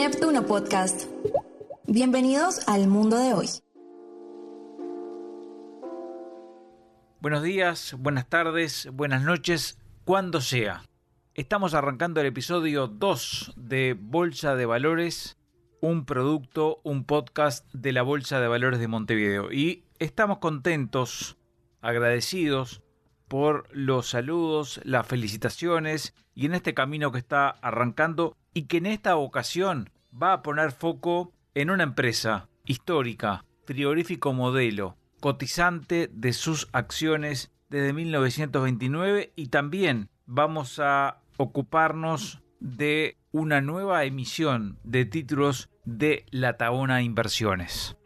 Neptuno Podcast. Bienvenidos al mundo de hoy. Buenos días, buenas tardes, buenas noches, cuando sea. Estamos arrancando el episodio 2 de Bolsa de Valores, un producto, un podcast de la Bolsa de Valores de Montevideo. Y estamos contentos, agradecidos por los saludos, las felicitaciones y en este camino que está arrancando y que en esta ocasión va a poner foco en una empresa histórica, frigorífico modelo, cotizante de sus acciones desde 1929 y también vamos a ocuparnos de una nueva emisión de títulos de la Taona Inversiones.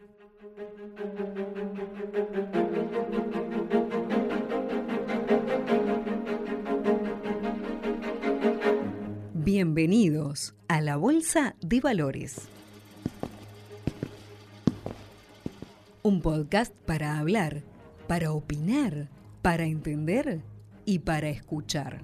Bienvenidos a la Bolsa de Valores. Un podcast para hablar, para opinar, para entender y para escuchar.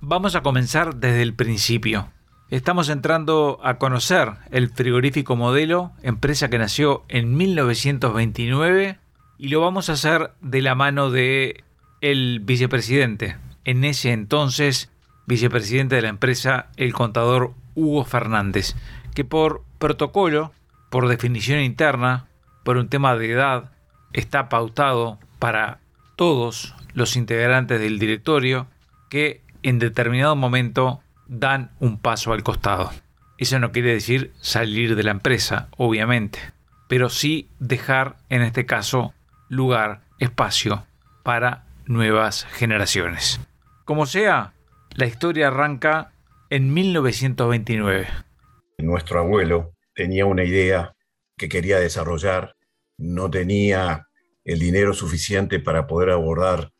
Vamos a comenzar desde el principio. Estamos entrando a conocer el frigorífico modelo, empresa que nació en 1929 y lo vamos a hacer de la mano de el vicepresidente, en ese entonces vicepresidente de la empresa, el contador Hugo Fernández, que por protocolo, por definición interna, por un tema de edad, está pautado para todos los integrantes del directorio que en determinado momento dan un paso al costado. Eso no quiere decir salir de la empresa, obviamente, pero sí dejar, en este caso, lugar, espacio para nuevas generaciones. Como sea, la historia arranca en 1929. Nuestro abuelo tenía una idea que quería desarrollar, no tenía el dinero suficiente para poder abordar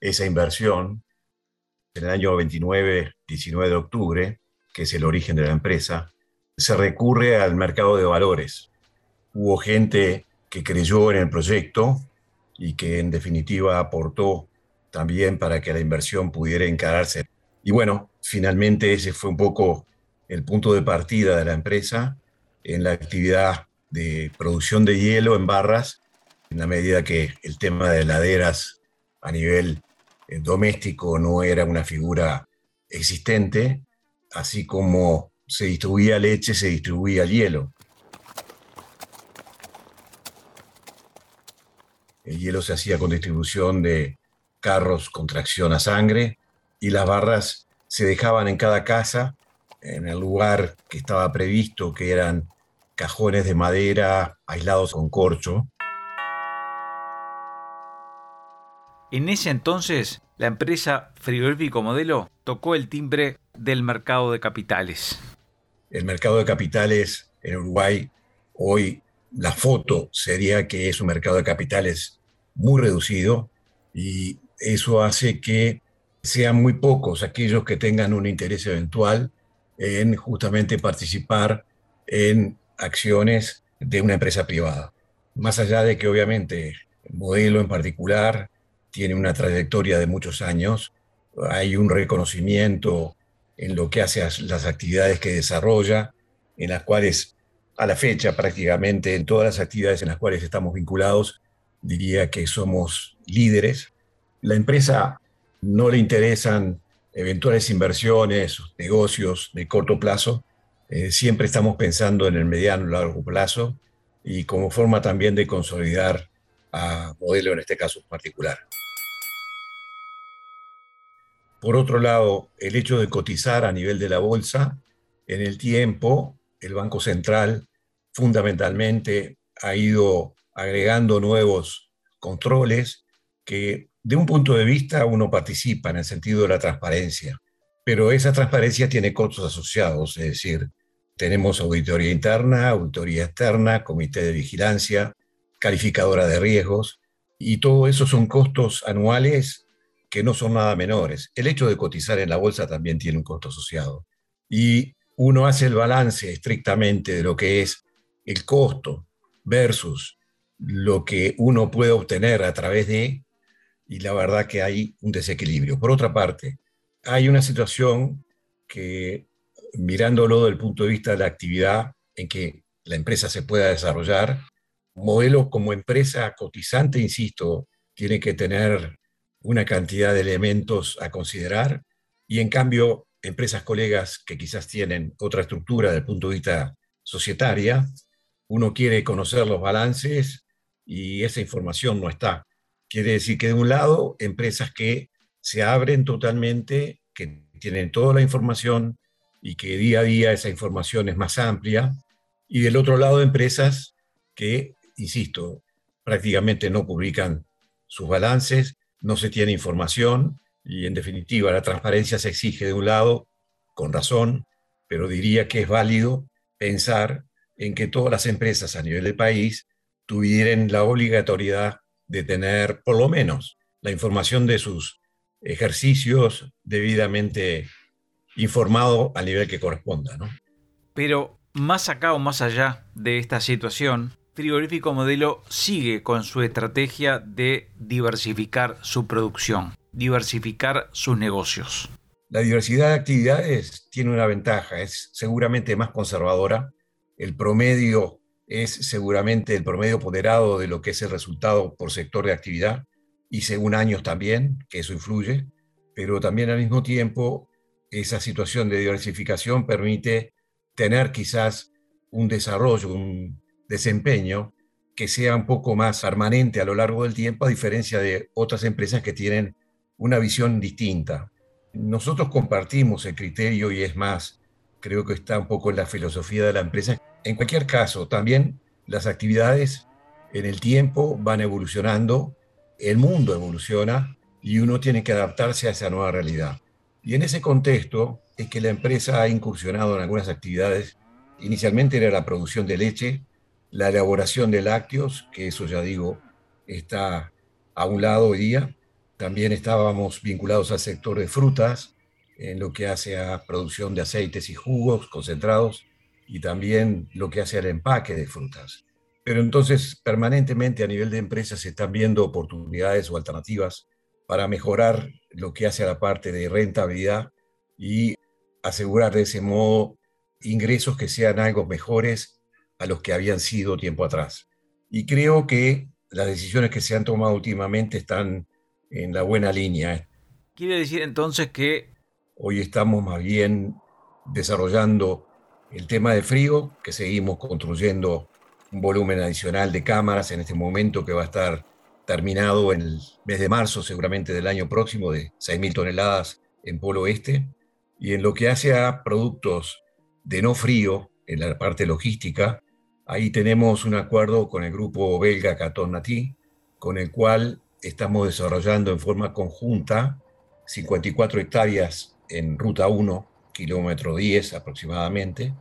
esa inversión. En el año 29, 19 de octubre, que es el origen de la empresa, se recurre al mercado de valores. Hubo gente que creyó en el proyecto, y que en definitiva aportó también para que la inversión pudiera encararse. Y bueno, finalmente ese fue un poco el punto de partida de la empresa en la actividad de producción de hielo en barras, en la medida que el tema de heladeras a nivel eh, doméstico no era una figura existente, así como se distribuía leche, se distribuía hielo. El hielo se hacía con distribución de carros con tracción a sangre y las barras se dejaban en cada casa, en el lugar que estaba previsto, que eran cajones de madera aislados con corcho. En ese entonces, la empresa Frigorífico Modelo tocó el timbre del mercado de capitales. El mercado de capitales en Uruguay, hoy la foto sería que es un mercado de capitales muy reducido y eso hace que sean muy pocos aquellos que tengan un interés eventual en justamente participar en acciones de una empresa privada. Más allá de que obviamente el modelo en particular tiene una trayectoria de muchos años, hay un reconocimiento en lo que hace a las actividades que desarrolla, en las cuales a la fecha prácticamente en todas las actividades en las cuales estamos vinculados diría que somos líderes. La empresa no le interesan eventuales inversiones, negocios de corto plazo. Eh, siempre estamos pensando en el mediano y largo plazo y como forma también de consolidar a modelo en este caso particular. Por otro lado, el hecho de cotizar a nivel de la bolsa, en el tiempo, el Banco Central fundamentalmente ha ido agregando nuevos controles que de un punto de vista uno participa en el sentido de la transparencia, pero esa transparencia tiene costos asociados, es decir, tenemos auditoría interna, auditoría externa, comité de vigilancia, calificadora de riesgos, y todo eso son costos anuales que no son nada menores. El hecho de cotizar en la bolsa también tiene un costo asociado. Y uno hace el balance estrictamente de lo que es el costo versus lo que uno puede obtener a través de, y la verdad que hay un desequilibrio. Por otra parte, hay una situación que, mirándolo desde el punto de vista de la actividad en que la empresa se pueda desarrollar, modelo como empresa cotizante, insisto, tiene que tener una cantidad de elementos a considerar y en cambio empresas colegas que quizás tienen otra estructura desde el punto de vista societaria, uno quiere conocer los balances y esa información no está. Quiere decir que de un lado, empresas que se abren totalmente, que tienen toda la información y que día a día esa información es más amplia, y del otro lado, empresas que, insisto, prácticamente no publican sus balances, no se tiene información y en definitiva la transparencia se exige de un lado, con razón, pero diría que es válido pensar en que todas las empresas a nivel del país tuvieran la obligatoriedad de tener por lo menos la información de sus ejercicios debidamente informado al nivel que corresponda. ¿no? Pero más acá o más allá de esta situación, Frigorífico Modelo sigue con su estrategia de diversificar su producción, diversificar sus negocios. La diversidad de actividades tiene una ventaja, es seguramente más conservadora. El promedio es seguramente el promedio ponderado de lo que es el resultado por sector de actividad y según años también, que eso influye, pero también al mismo tiempo esa situación de diversificación permite tener quizás un desarrollo, un desempeño que sea un poco más permanente a lo largo del tiempo, a diferencia de otras empresas que tienen una visión distinta. Nosotros compartimos el criterio y es más, creo que está un poco en la filosofía de la empresa. En cualquier caso, también las actividades en el tiempo van evolucionando el mundo evoluciona y uno tiene que adaptarse a esa nueva realidad. Y en ese contexto es que la empresa ha incursionado en algunas actividades. Inicialmente era la producción de leche, la elaboración de lácteos, que eso ya digo, está a un lado hoy día. También estábamos vinculados al sector de frutas, en lo que hace a producción de aceites y jugos concentrados, y también lo que hace al empaque de frutas. Pero entonces permanentemente a nivel de empresas se están viendo oportunidades o alternativas para mejorar lo que hace a la parte de rentabilidad y asegurar de ese modo ingresos que sean algo mejores a los que habían sido tiempo atrás. Y creo que las decisiones que se han tomado últimamente están en la buena línea. Quiere decir entonces que... Hoy estamos más bien desarrollando el tema de frío, que seguimos construyendo un volumen adicional de cámaras en este momento que va a estar terminado en el mes de marzo seguramente del año próximo de 6.000 toneladas en Polo Oeste. Y en lo que hace a productos de no frío, en la parte logística, ahí tenemos un acuerdo con el grupo belga Caton Nati, con el cual estamos desarrollando en forma conjunta 54 hectáreas en ruta 1, kilómetro 10 aproximadamente,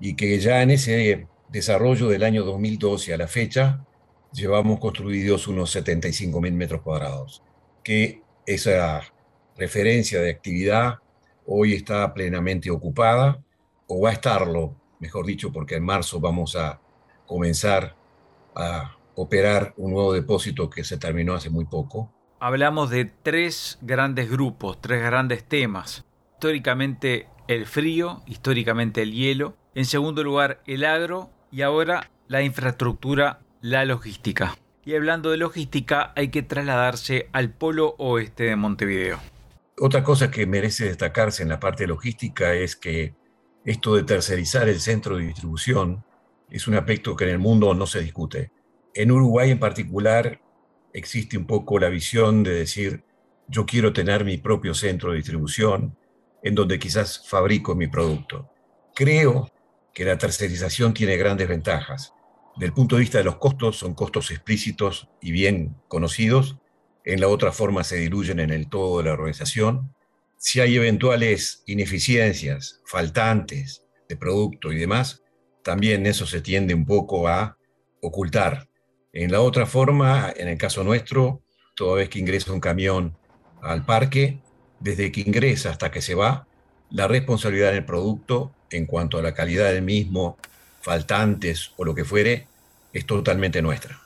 y que ya en ese desarrollo del año 2012 a la fecha, llevamos construidos unos 75.000 metros cuadrados, que esa referencia de actividad hoy está plenamente ocupada, o va a estarlo, mejor dicho, porque en marzo vamos a comenzar a operar un nuevo depósito que se terminó hace muy poco. Hablamos de tres grandes grupos, tres grandes temas. Históricamente el frío, históricamente el hielo. En segundo lugar el agro y ahora la infraestructura, la logística. Y hablando de logística, hay que trasladarse al polo oeste de Montevideo. Otra cosa que merece destacarse en la parte logística es que esto de tercerizar el centro de distribución es un aspecto que en el mundo no se discute. En Uruguay en particular existe un poco la visión de decir, yo quiero tener mi propio centro de distribución en donde quizás fabrico mi producto. Creo que la tercerización tiene grandes ventajas. Del punto de vista de los costos, son costos explícitos y bien conocidos. En la otra forma se diluyen en el todo de la organización. Si hay eventuales ineficiencias, faltantes de producto y demás, también eso se tiende un poco a ocultar. En la otra forma, en el caso nuestro, toda vez que ingresa un camión al parque, desde que ingresa hasta que se va, la responsabilidad del producto en cuanto a la calidad del mismo, faltantes o lo que fuere, es totalmente nuestra.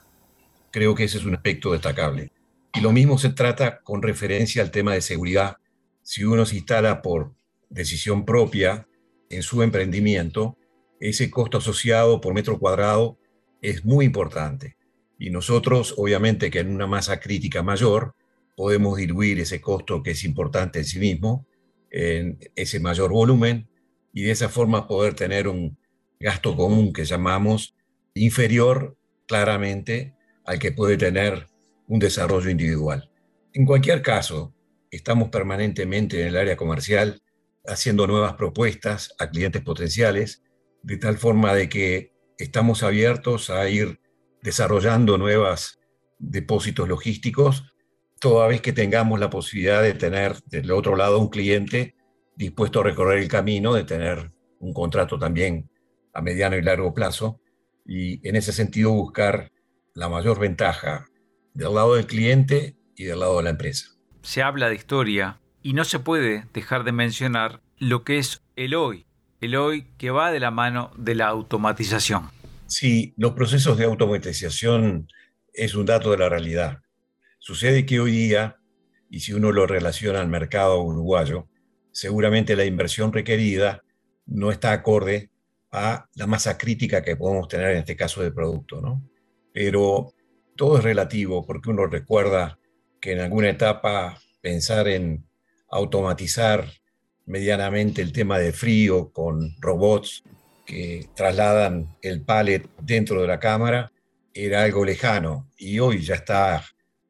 Creo que ese es un aspecto destacable. Y lo mismo se trata con referencia al tema de seguridad. si uno se instala por decisión propia en su emprendimiento, ese costo asociado por metro cuadrado es muy importante. Y nosotros, obviamente que en una masa crítica mayor, podemos diluir ese costo que es importante en sí mismo, en ese mayor volumen, y de esa forma poder tener un gasto común que llamamos inferior claramente al que puede tener un desarrollo individual. En cualquier caso, estamos permanentemente en el área comercial haciendo nuevas propuestas a clientes potenciales, de tal forma de que estamos abiertos a ir desarrollando nuevos depósitos logísticos, toda vez que tengamos la posibilidad de tener del otro lado un cliente dispuesto a recorrer el camino, de tener un contrato también a mediano y largo plazo, y en ese sentido buscar la mayor ventaja del lado del cliente y del lado de la empresa. Se habla de historia y no se puede dejar de mencionar lo que es el hoy, el hoy que va de la mano de la automatización. Sí, los procesos de automatización es un dato de la realidad. Sucede que hoy día, y si uno lo relaciona al mercado uruguayo, seguramente la inversión requerida no está acorde a la masa crítica que podemos tener en este caso de producto, ¿no? Pero todo es relativo porque uno recuerda que en alguna etapa pensar en automatizar medianamente el tema de frío con robots que trasladan el pallet dentro de la cámara era algo lejano y hoy ya está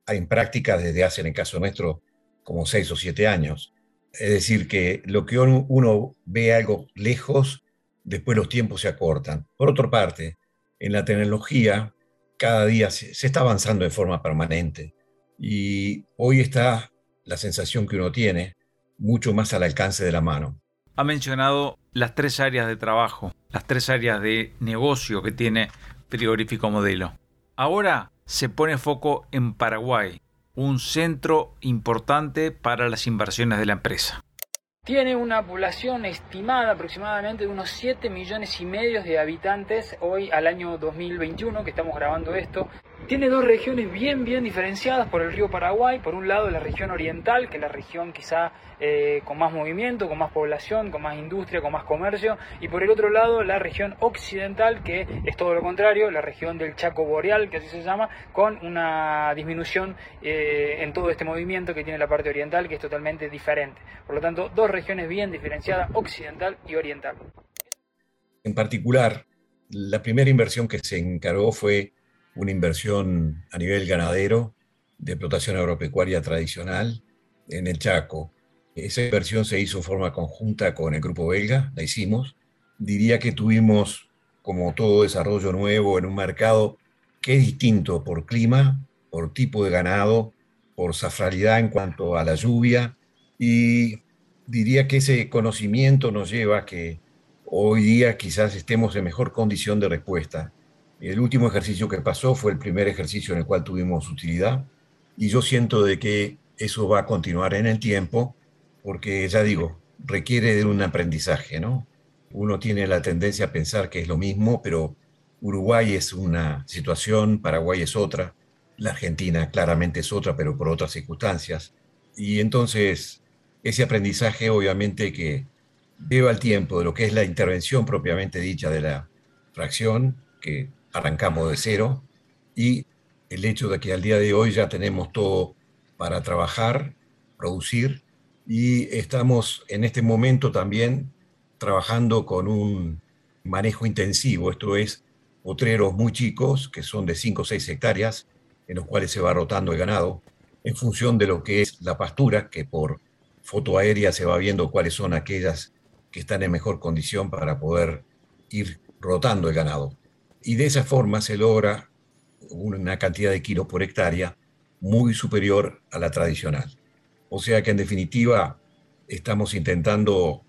en práctica desde hace, en el caso nuestro, como seis o siete años. Es decir, que lo que uno ve algo lejos, después los tiempos se acortan. Por otra parte, en la tecnología, cada día se, está avanzando de forma permanente y hoy está la sensación que uno tiene mucho más al alcance de la mano. Ha mencionado las tres áreas de trabajo, las tres áreas de negocio que tiene Frigorífico Modelo. Ahora se pone foco en Paraguay, un centro importante para las inversiones de la empresa. Tiene una población estimada aproximadamente de unos 7 millones y medio de habitantes hoy al año 2021 que estamos grabando esto. Tiene dos regiones bien bien diferenciadas por el río Paraguay. Por un lado la región oriental, que es la región quizá eh, con más movimiento, con más población, con más industria, con más comercio. Y por el otro lado la región occidental, que es todo lo contrario, la región del Chaco Boreal, que así se llama, con una disminución eh, en todo este movimiento que tiene la parte oriental, que es totalmente diferente. Por lo tanto, dos regiones bien diferenciadas, occidental y oriental. En particular, la primera inversión que se encargó fue una inversión a nivel ganadero de explotación agropecuaria tradicional en el Chaco. Esa inversión se hizo en forma conjunta con el grupo belga, la hicimos. Diría que tuvimos, como todo desarrollo nuevo, en un mercado que es distinto por clima, por tipo de ganado, por safralidad en cuanto a la lluvia, y diría que ese conocimiento nos lleva a que hoy día quizás estemos en mejor condición de respuesta el último ejercicio que pasó fue el primer ejercicio en el cual tuvimos utilidad y yo siento de que eso va a continuar en el tiempo porque ya digo, requiere de un aprendizaje, ¿no? Uno tiene la tendencia a pensar que es lo mismo, pero Uruguay es una situación, Paraguay es otra, la Argentina claramente es otra, pero por otras circunstancias. Y entonces ese aprendizaje obviamente que lleva el tiempo de lo que es la intervención propiamente dicha de la fracción, que arrancamos de cero y el hecho de que al día de hoy ya tenemos todo para trabajar, producir y estamos en este momento también trabajando con un manejo intensivo, esto es potreros muy chicos que son de 5 o 6 hectáreas en los cuales se va rotando el ganado en función de lo que es la pastura, que por foto aérea se va viendo cuáles son aquellas que están en mejor condición para poder ir rotando el ganado y de esa forma se logra una cantidad de kilos por hectárea muy superior a la tradicional. O sea que en definitiva estamos intentando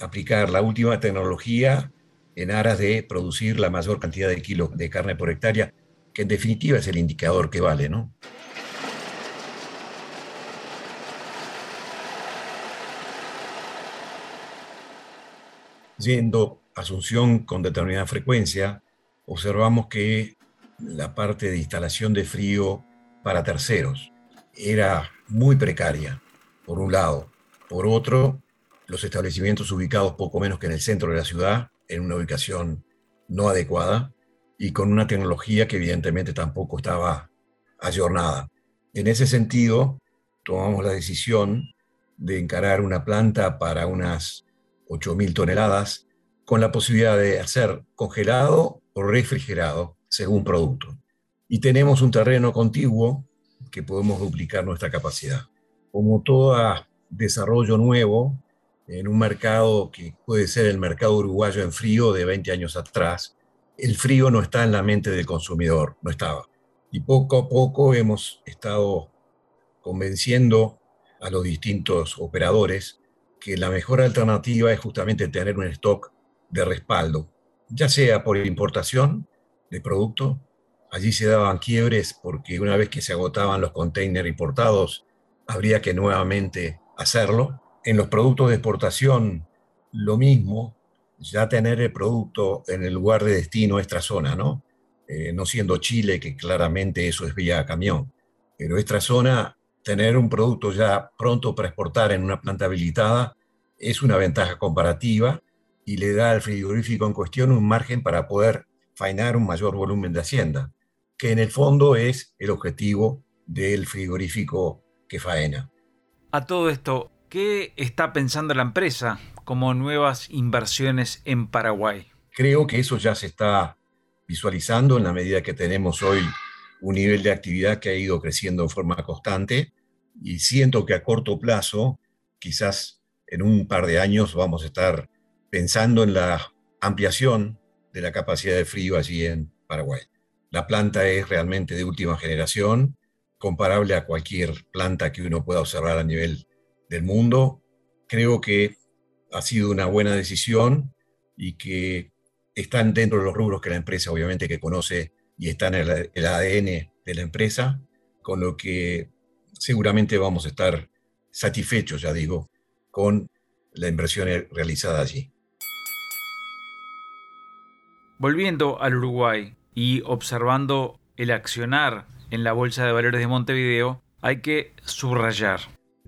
aplicar la última tecnología en aras de producir la mayor cantidad de kilos de carne por hectárea, que en definitiva es el indicador que vale, ¿no? Yendo a Asunción con determinada frecuencia, observamos que la parte de instalación de frío para terceros era muy precaria, por un lado, Por otro, los establecimientos ubicados poco menos que en el centro de la ciudad, en una ubicación no adecuada y con una tecnología que evidentemente tampoco estaba ayornada. En ese sentido, tomamos la decisión de encarar una planta para unas 8.000 toneladas con la posibilidad de hacer congelado o refrigerado según producto. Y tenemos un terreno contiguo que podemos duplicar nuestra capacidad. Como todo desarrollo nuevo en un mercado que puede ser el mercado uruguayo en frío de 20 años atrás, el frío no está en la mente del consumidor, no estaba. Y poco a poco hemos estado convenciendo a los distintos operadores que la mejor alternativa es justamente tener un stock de respaldo, ya sea por importación de producto, allí se daban quiebres porque una vez que se agotaban los containers importados, habría que nuevamente hacerlo. En los productos de exportación, lo mismo, ya tener el producto en el lugar de destino, extra zona, ¿no? Eh, no siendo Chile, que claramente eso es vía camión, pero extra zona tener un producto ya pronto para exportar en una planta habilitada es una ventaja comparativa y le da al frigorífico en cuestión un margen para poder fainar un mayor volumen de hacienda, que en el fondo es el objetivo del frigorífico que faena. A todo esto, ¿qué está pensando la empresa como nuevas inversiones en Paraguay? Creo que eso ya se está visualizando en la medida que tenemos hoy un nivel de actividad que ha ido creciendo en forma constante y siento que a corto plazo, quizás en un par de años, vamos a estar pensando en la ampliación de la capacidad de frío allí en Paraguay. La planta es realmente de última generación, comparable a cualquier planta que uno pueda observar a nivel del mundo. Creo que ha sido una buena decisión y que están dentro de los rubros que la empresa obviamente que conoce y está en el, ADN de la empresa, con lo que seguramente vamos a estar satisfechos, ya digo, con la inversión realizada allí. Volviendo al Uruguay y observando el accionar en la Bolsa de Valores de Montevideo, hay que subrayar.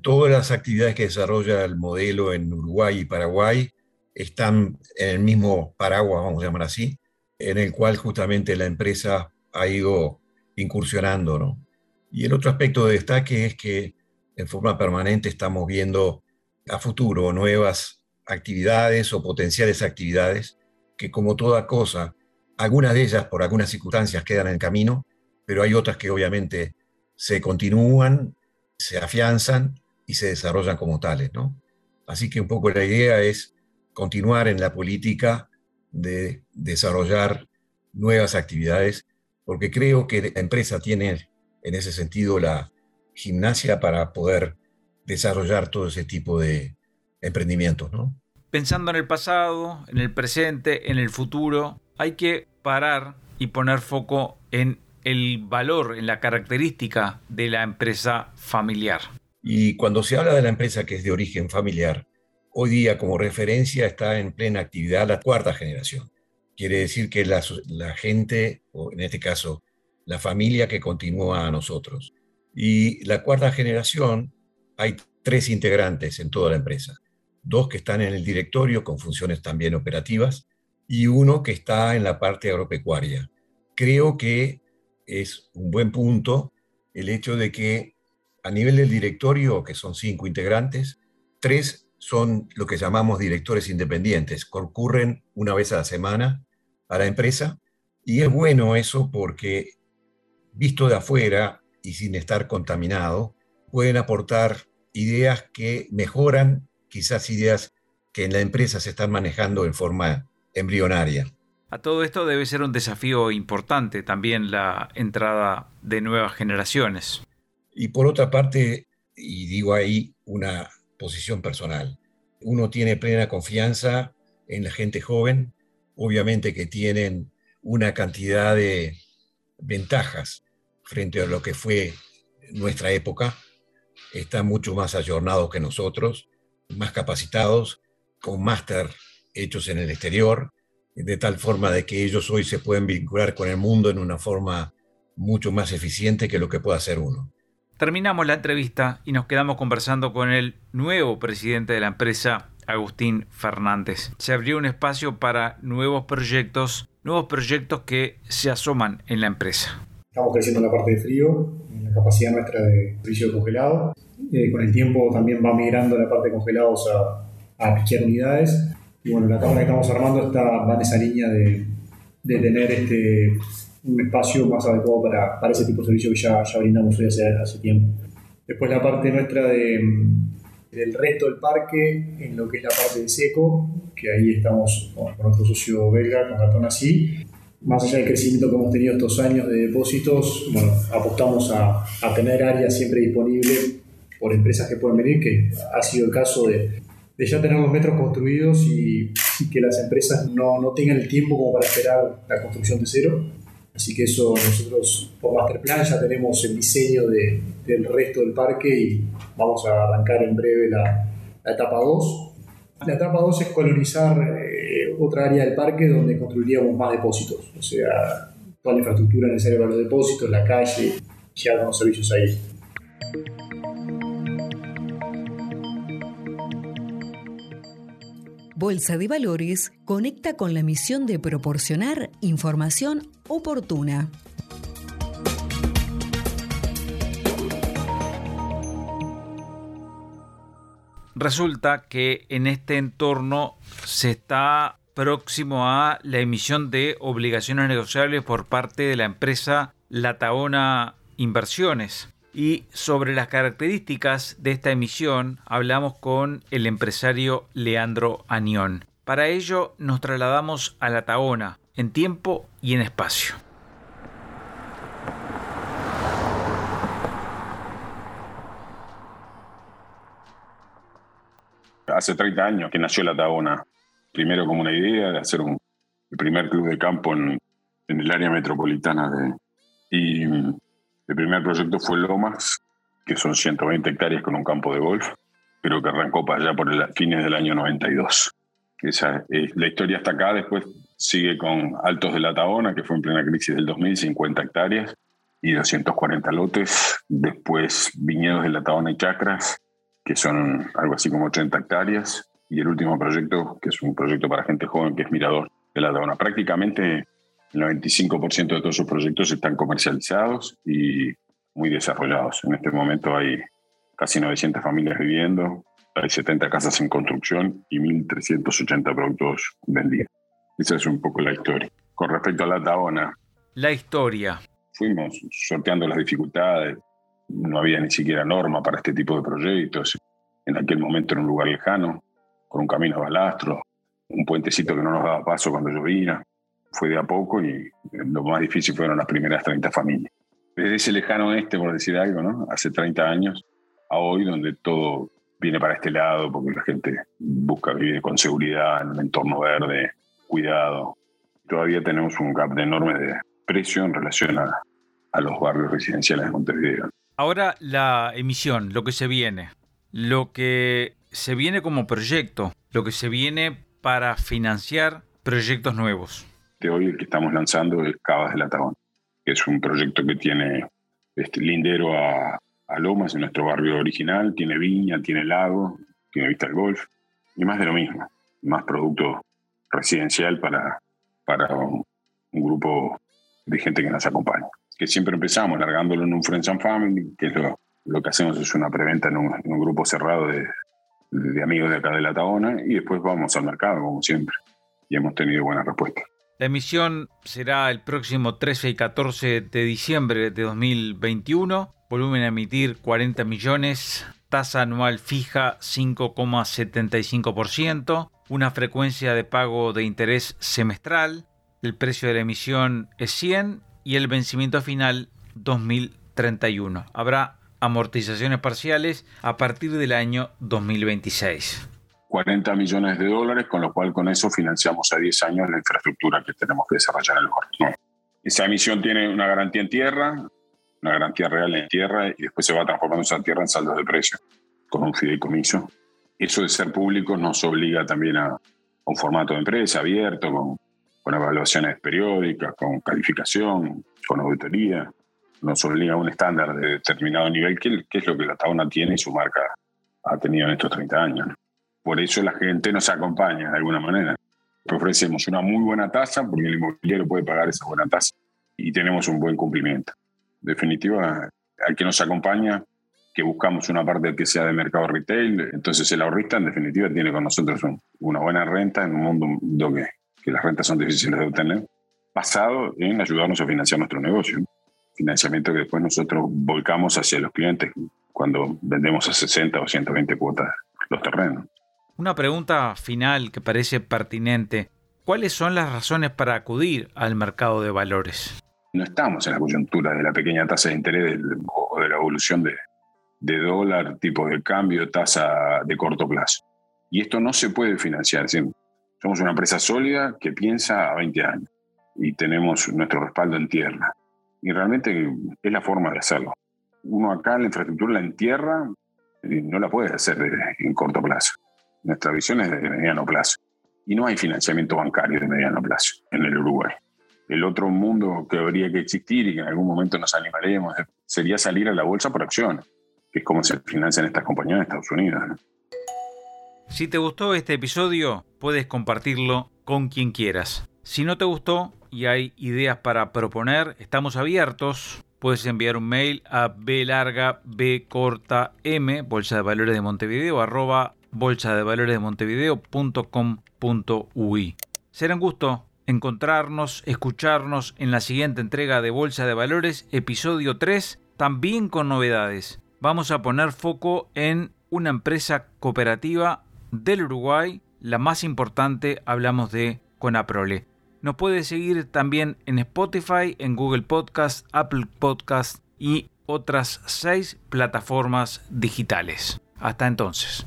Todas las actividades que desarrolla el modelo en Uruguay y Paraguay están en el mismo paraguas, vamos a llamar así, en el cual justamente la empresa ha ido incursionando. ¿no? Y el otro aspecto de destaque es que en forma permanente estamos viendo a futuro nuevas actividades o potenciales actividades que como toda cosa, algunas de ellas por algunas circunstancias quedan en el camino, pero hay otras que obviamente se continúan, se afianzan y se desarrollan como tales, ¿no? Así que un poco la idea es continuar en la política de desarrollar nuevas actividades, porque creo que la empresa tiene en ese sentido la gimnasia para poder desarrollar todo ese tipo de emprendimientos, ¿no? Pensando en el pasado, en el presente, en el futuro, hay que parar y poner foco en el valor, en la característica de la empresa familiar. Y cuando se habla de la empresa que es de origen familiar, hoy día como referencia está en plena actividad la cuarta generación. Quiere decir que la, gente, o en este caso, la familia que continúa a nosotros. Y la cuarta generación, hay tres integrantes en toda la empresa. Dos que están en el directorio con funciones también operativas y uno que está en la parte agropecuaria. Creo que es un buen punto el hecho de que a nivel del directorio, que son cinco integrantes, tres son lo que llamamos directores independientes, concurren una vez a la semana a la empresa y es bueno eso porque visto de afuera y sin estar contaminado, pueden aportar ideas que mejoran quizás ideas que en la empresa se están manejando en forma embrionaria. A todo esto debe ser un desafío importante también la entrada de nuevas generaciones. Y por otra parte, y digo ahí una posición personal. Uno tiene plena confianza en la gente joven, obviamente que tienen una cantidad de ventajas frente a lo que fue nuestra época, están mucho más ayornados que nosotros, más capacitados, con máster hechos en el exterior, de tal forma de que ellos hoy se pueden vincular con el mundo en una forma mucho más eficiente que lo que puede hacer uno. Terminamos la entrevista y nos quedamos conversando con el nuevo presidente de la empresa, Agustín Fernández. Se abrió un espacio para nuevos proyectos, nuevos proyectos que se asoman en la empresa. Estamos creciendo en la parte de frío, en la capacidad nuestra de servicio de congelado. Eh, con el tiempo también va migrando la parte de congelados a, a piquear unidades. Y bueno, la tabla que estamos armando está, va en esa línea de, de tener este, un espacio más adecuado para, para ese tipo de servicio que ya, ya brindamos hoy hace, hace tiempo. Después la parte nuestra de, del resto del parque, en lo que es la parte de seco, que ahí estamos con, nuestro socio belga, con Cartón Así. Más allá del crecimiento que hemos tenido estos años de depósitos, bueno, apostamos a, a tener áreas siempre disponibles por empresas que pueden venir, que ha sido el caso de, de ya tener los metros construidos y, y que las empresas no, no, tengan el tiempo como para esperar la construcción de cero. Así que eso nosotros por Masterplan ya tenemos el diseño de, del resto del parque y vamos a arrancar en breve la, la etapa 2. La etapa 2 es colonizar eh, otra área del parque donde construiríamos más depósitos, o sea, toda la infraestructura necesaria para los depósitos, la calle, ya los servicios ahí. Bolsa de Valores conecta con la misión de proporcionar información oportuna. Resulta que en este entorno se está próximo a la emisión de obligaciones negociables por parte de la empresa Lataona Inversiones. Y sobre las características de esta emisión hablamos con el empresario Leandro Anión. Para ello nos trasladamos a la Taona, en tiempo y en espacio. Hace 30 años que nació la Taona. Primero como una idea de hacer un, el primer club de campo en, en el área metropolitana de... Y el primer proyecto fue Lomas, que son 120 hectáreas con un campo de golf, pero que arrancó para allá por el, fines del año 92. Esa, eh, la historia está acá, después sigue con Altos de la Taona, que fue en plena crisis del 2000, 50 hectáreas y 240 lotes. Después Viñedos de la Taona y Chacras, que son algo así como 80 hectáreas. Y el último proyecto, que es un proyecto para gente joven, que es Mirador de la Taona. Prácticamente el 95% de todos sus proyectos están comercializados y muy desarrollados. En este momento hay casi 900 familias viviendo, hay 70 casas en construcción y 1.380 productos vendidos. Esa es un poco la historia. Con respecto a la Taona. La historia. Fuimos sorteando las dificultades. No había ni siquiera norma para este tipo de proyectos. En aquel momento era un lugar lejano, con un camino a balastro, un puentecito que no nos daba paso cuando llovía fue de a poco y lo más difícil fueron las primeras 30 familias. Desde ese lejano este, por decir algo, ¿no? Hace 30 años a hoy, donde todo viene para este lado, porque la gente busca vivir con seguridad en un entorno verde, cuidado. Todavía tenemos un gap enorme de precio en relación a, a los barrios residenciales de Montevideo. Ahora la emisión, lo que se viene, lo que se viene como proyecto, lo que se viene para financiar proyectos nuevos hoy el que estamos lanzando es Cavas de la Tabón, que es un proyecto que tiene este, lindero a, a, Lomas, en nuestro barrio original, tiene viña, tiene lago, tiene vista al golf, y más de lo mismo, más producto residencial para, para un, un grupo de gente que nos acompaña. Que siempre empezamos largándolo en un Friends and Family, que es lo, lo que hacemos es una preventa en un, en un grupo cerrado de, de amigos de acá de la Tabona y después vamos al mercado, como siempre. Y hemos tenido buena respuesta. La emisión será el próximo 13 y 14 de diciembre de 2021. Volumen a emitir 40 millones. Tasa anual fija 5,75%. Una frecuencia de pago de interés semestral. El precio de la emisión es 100 y el vencimiento final 2031. Habrá amortizaciones parciales a partir del año 2026. 40 millones de dólares, con lo cual con eso financiamos a 10 años la infraestructura que tenemos que desarrollar en el barrio. Esa emisión tiene una garantía en tierra, una garantía real en tierra y después se va transformando esa tierra en saldos de precio con un fideicomiso. Eso de ser público nos obliga también a un formato de empresa abierto, con, con evaluaciones periódicas, con calificación, con auditoría. nos obliga a un estándar de determinado nivel, que, es lo que la Tabona tiene y su marca ha tenido en estos 30 años. Por eso la gente nos acompaña de alguna manera. Ofrecemos una muy buena tasa porque el inmobiliario puede pagar esa buena tasa y tenemos un buen cumplimiento. En definitiva, al que nos acompaña, que buscamos una parte que sea de mercado retail, entonces el ahorrista en definitiva tiene con nosotros una buena renta en un mundo donde que las rentas son difíciles de obtener, basado en ayudarnos a financiar nuestro negocio. Financiamiento que después nosotros volcamos hacia los clientes cuando vendemos a 60 o 120 cuotas los terrenos. Una pregunta final que parece pertinente. ¿Cuáles son las razones para acudir al mercado de valores? No estamos en la coyuntura de la pequeña tasa de interés o de la evolución de, de dólar, tipo de cambio, tasa de corto plazo. Y esto no se puede financiar. Somos una empresa sólida que piensa a 20 años y tenemos nuestro respaldo en tierra. Y realmente es la forma de hacerlo. Uno acá la infraestructura la entierra y no la puede hacer en corto plazo. Nuestra visión es de mediano plazo. Y no hay financiamiento bancario de mediano plazo en el Uruguay. El otro mundo que habría que existir y que en algún momento nos animaremos sería salir a la bolsa por acciones, que es como se financian estas compañías en Estados Unidos. Si te gustó este episodio, puedes compartirlo con quien quieras. Si no te gustó y hay ideas para proponer, estamos abiertos. Puedes enviar un mail a b larga b corta m bolsa de valores de Montevideo bolsa de valores de montevideo.com.ui. Será un gusto encontrarnos, escucharnos en la siguiente entrega de Bolsa de Valores, episodio 3, también con novedades. Vamos a poner foco en una empresa cooperativa del Uruguay, la más importante, hablamos de Conaprole. Nos puede seguir también en Spotify, en Google Podcast, Apple Podcast y otras seis plataformas digitales. Hasta entonces.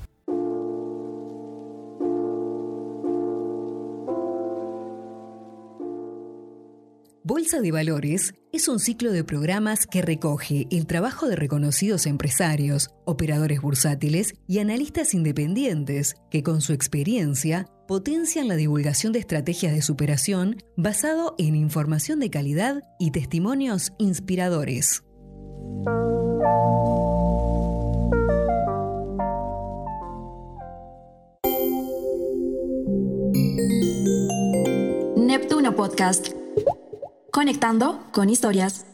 Bolsa de Valores es un ciclo de programas que recoge el trabajo de reconocidos empresarios, operadores bursátiles y analistas independientes que con su experiencia potencian la divulgación de estrategias de superación basado en información de calidad y testimonios inspiradores. Neptuno Podcast Conectando con historias.